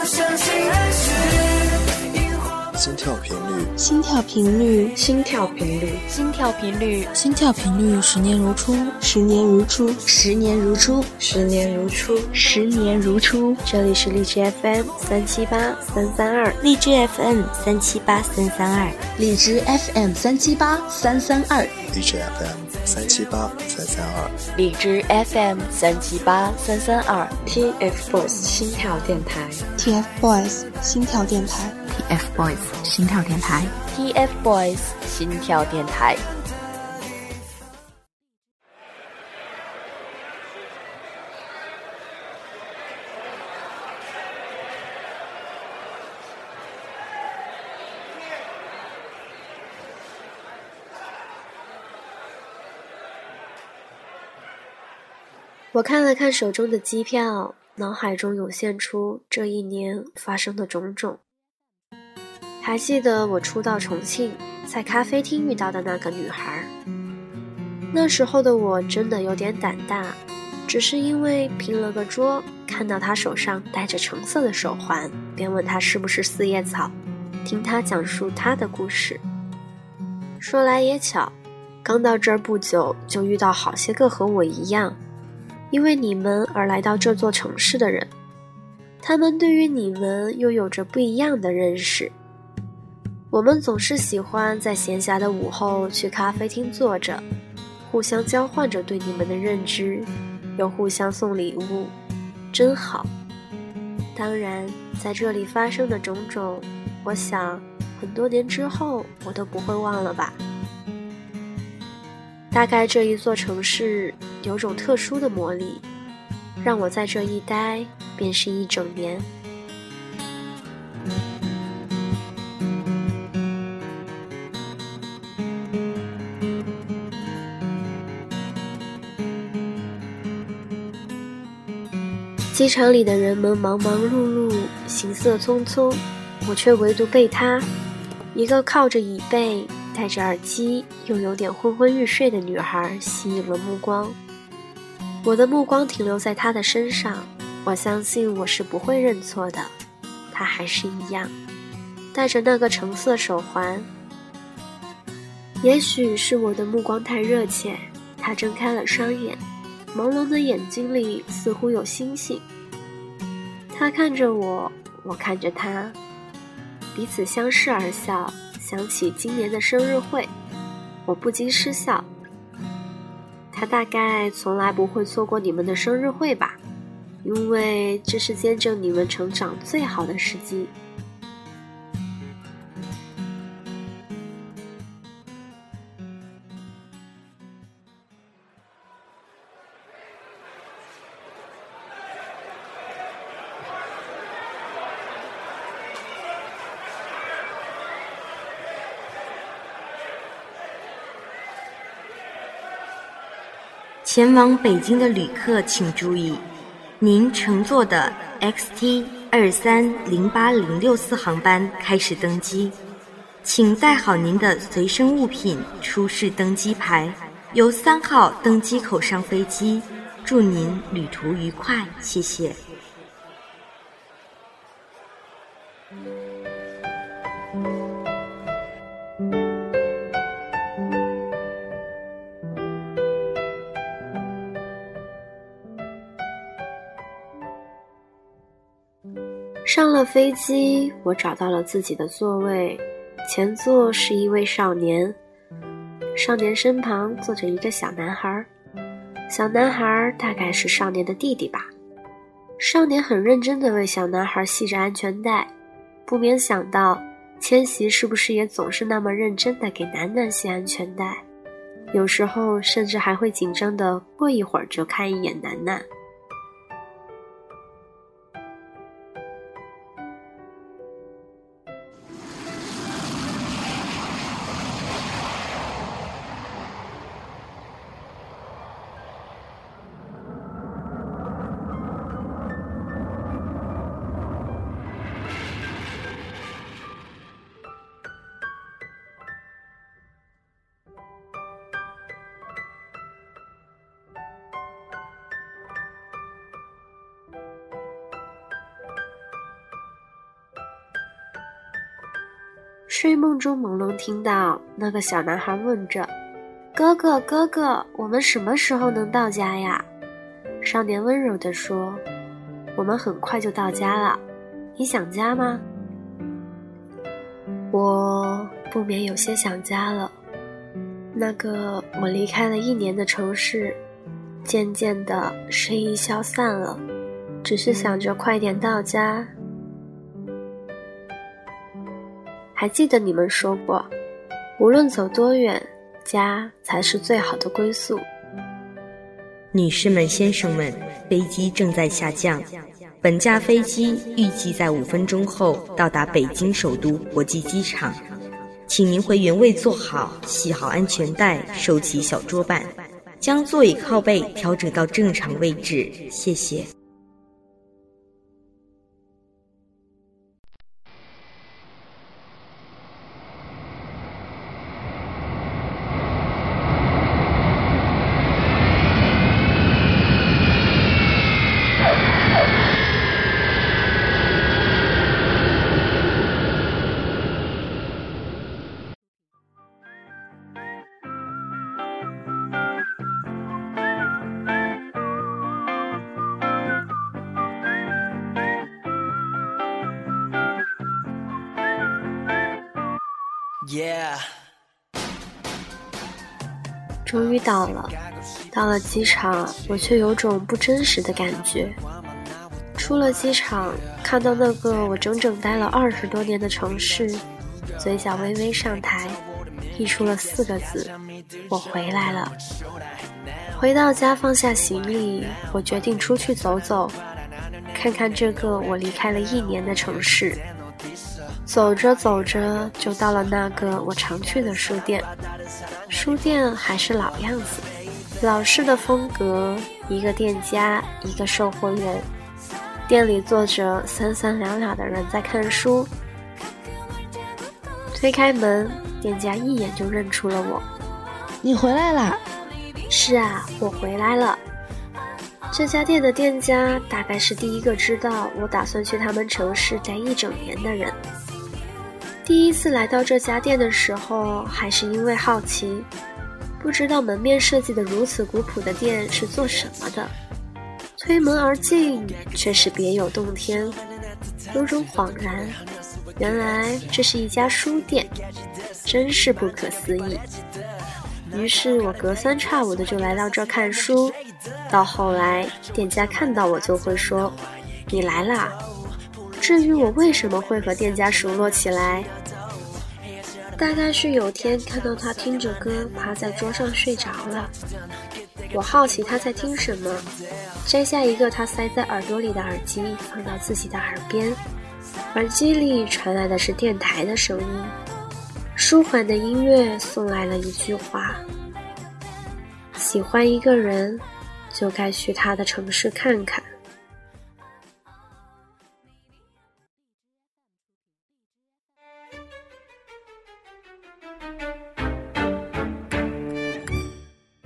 我相信爱心跳频率，心跳频率，心跳频率，心跳频率，心跳频率，十年如初，十年如初，十年如初，十年如初，十年如初。这里是荔枝 FM 三七八三三二，荔枝 FM 三七八三三二，荔枝 FM 三七八三三二，荔枝 FM 三七八三三二，荔枝 FM 三七八三三二，TFBOYS 心跳电台，TFBOYS 心跳电台。TFBOYS 心跳电台，TFBOYS 心跳电台。我看了看手中的机票，脑海中涌现出这一年发生的种种。还记得我初到重庆，在咖啡厅遇到的那个女孩。那时候的我真的有点胆大，只是因为拼了个桌，看到她手上戴着橙色的手环，便问她是不是四叶草，听她讲述她的故事。说来也巧，刚到这儿不久，就遇到好些个和我一样，因为你们而来到这座城市的人，他们对于你们又有着不一样的认识。我们总是喜欢在闲暇的午后去咖啡厅坐着，互相交换着对你们的认知，又互相送礼物，真好。当然，在这里发生的种种，我想很多年之后我都不会忘了吧。大概这一座城市有种特殊的魔力，让我在这一待便是一整年。机场里的人们忙忙碌碌，行色匆匆，我却唯独被她，一个靠着椅背、戴着耳机又有点昏昏欲睡的女孩吸引了目光。我的目光停留在她的身上，我相信我是不会认错的。她还是一样，戴着那个橙色手环。也许是我的目光太热切，她睁开了双眼。朦胧的眼睛里似乎有星星。他看着我，我看着他，彼此相视而笑。想起今年的生日会，我不禁失笑。他大概从来不会错过你们的生日会吧，因为这是见证你们成长最好的时机。前往北京的旅客请注意，您乘坐的 XT 二三零八零六四航班开始登机，请带好您的随身物品，出示登机牌，由三号登机口上飞机。祝您旅途愉快，谢谢。了飞机，我找到了自己的座位，前座是一位少年，少年身旁坐着一个小男孩，小男孩大概是少年的弟弟吧。少年很认真地为小男孩系着安全带，不免想到，千玺是不是也总是那么认真地给楠楠系安全带？有时候甚至还会紧张的过一会儿就看一眼楠楠。睡梦中朦胧听到那个小男孩问着：“哥哥，哥哥，我们什么时候能到家呀？”少年温柔地说：“我们很快就到家了，你想家吗？”我不免有些想家了。那个我离开了一年的城市，渐渐的生意消散了，只是想着快点到家。还记得你们说过，无论走多远，家才是最好的归宿。女士们、先生们，飞机正在下降，本架飞机预计在五分钟后到达北京首都国际机场，请您回原位坐好，系好安全带，收起小桌板，将座椅靠背调整到正常位置，谢谢。终于到了，到了机场，我却有种不真实的感觉。出了机场，看到那个我整整待了二十多年的城市，嘴角微微上抬，溢出了四个字：“我回来了。”回到家，放下行李，我决定出去走走，看看这个我离开了一年的城市。走着走着，就到了那个我常去的书店。书店还是老样子，老式的风格。一个店家，一个售货员，店里坐着三三两两的人在看书。推开门，店家一眼就认出了我。你回来啦？是啊，我回来了。这家店的店家大概是第一个知道我打算去他们城市待一整年的人。第一次来到这家店的时候，还是因为好奇，不知道门面设计的如此古朴的店是做什么的。推门而进，却是别有洞天，有种恍然，原来这是一家书店，真是不可思议。于是我隔三差五的就来到这看书，到后来店家看到我就会说：“你来啦。”至于我为什么会和店家熟络起来？大概是有天看到他听着歌趴在桌上睡着了，我好奇他在听什么，摘下一个他塞在耳朵里的耳机放到自己的耳边，耳机里传来的是电台的声音，舒缓的音乐送来了一句话：喜欢一个人，就该去他的城市看看。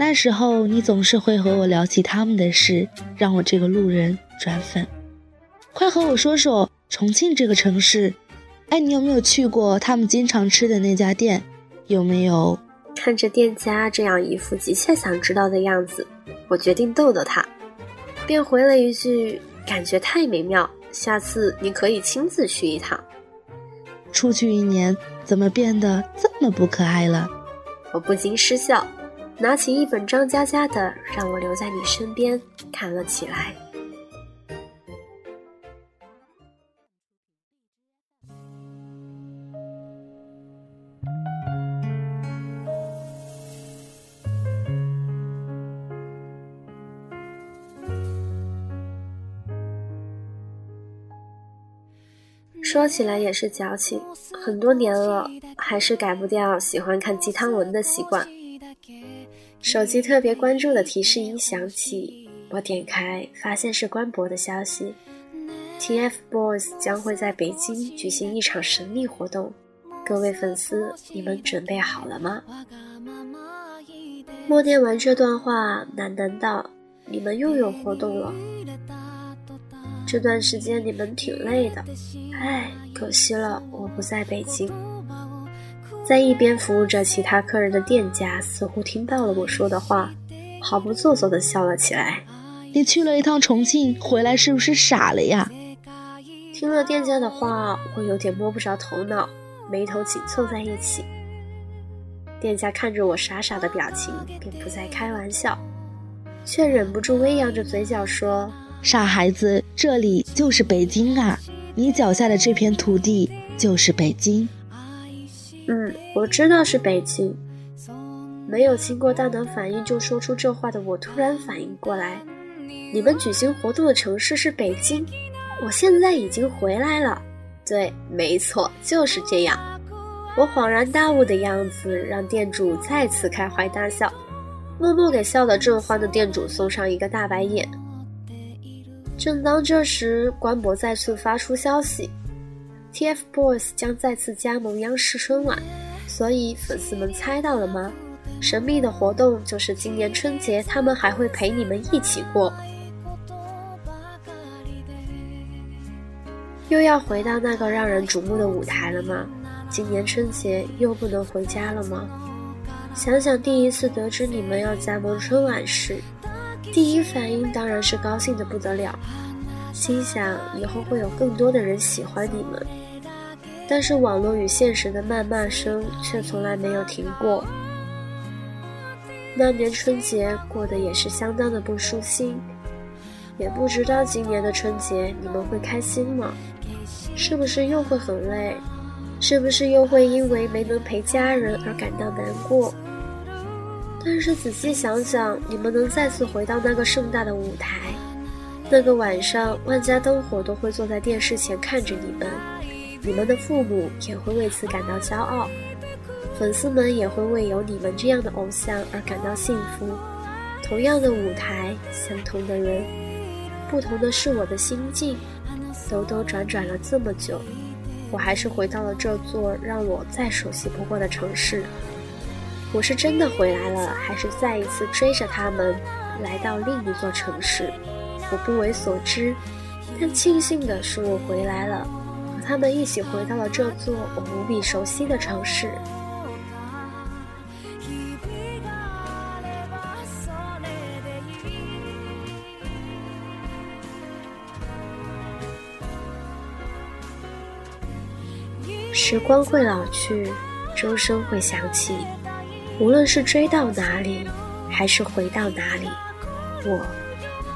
那时候你总是会和我聊起他们的事，让我这个路人转粉。快和我说说重庆这个城市，哎，你有没有去过他们经常吃的那家店？有没有？看着店家这样一副急切想知道的样子，我决定逗逗他，便回了一句：“感觉太美妙，下次你可以亲自去一趟。”出去一年，怎么变得这么不可爱了？我不禁失笑。拿起一本张嘉佳的《让我留在你身边》看了起来。说起来也是矫情，很多年了，还是改不掉喜欢看鸡汤文的习惯。手机特别关注的提示音响起，我点开，发现是官博的消息：TFBOYS 将会在北京举行一场神秘活动，各位粉丝，你们准备好了吗？默念完这段话，喃喃道：“你们又有活动了。这段时间你们挺累的，唉，可惜了，我不在北京。在一边服务着其他客人的店家似乎听到了我说的话，毫不做作地笑了起来。你去了一趟重庆，回来是不是傻了呀？听了店家的话，我有点摸不着头脑，眉头紧凑在一起。店家看着我傻傻的表情，便不再开玩笑，却忍不住微扬着嘴角说：“傻孩子，这里就是北京啊，你脚下的这片土地就是北京。”嗯，我知道是北京。没有经过大脑反应就说出这话的我，突然反应过来，你们举行活动的城市是北京。我现在已经回来了。对，没错，就是这样。我恍然大悟的样子，让店主再次开怀大笑，默默给笑得正欢的店主送上一个大白眼。正当这时，官博再次发出消息。TFBOYS 将再次加盟央视春晚，所以粉丝们猜到了吗？神秘的活动就是今年春节，他们还会陪你们一起过。又要回到那个让人瞩目的舞台了吗？今年春节又不能回家了吗？想想第一次得知你们要加盟春晚时，第一反应当然是高兴的不得了。心想以后会有更多的人喜欢你们，但是网络与现实的谩骂声却从来没有停过。那年春节过得也是相当的不舒心，也不知道今年的春节你们会开心吗？是不是又会很累？是不是又会因为没能陪家人而感到难过？但是仔细想想，你们能再次回到那个盛大的舞台。那个晚上，万家灯火都会坐在电视前看着你们，你们的父母也会为此感到骄傲，粉丝们也会为有你们这样的偶像而感到幸福。同样的舞台，相同的人，不同的是我的心境。兜兜转转了这么久，我还是回到了这座让我再熟悉不过的城市。我是真的回来了，还是再一次追着他们来到另一座城市？我不为所知，但庆幸的是我回来了，和他们一起回到了这座我无比熟悉的城市。时光会老去，钟声会响起，无论是追到哪里，还是回到哪里，我。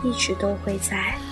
一直都会在。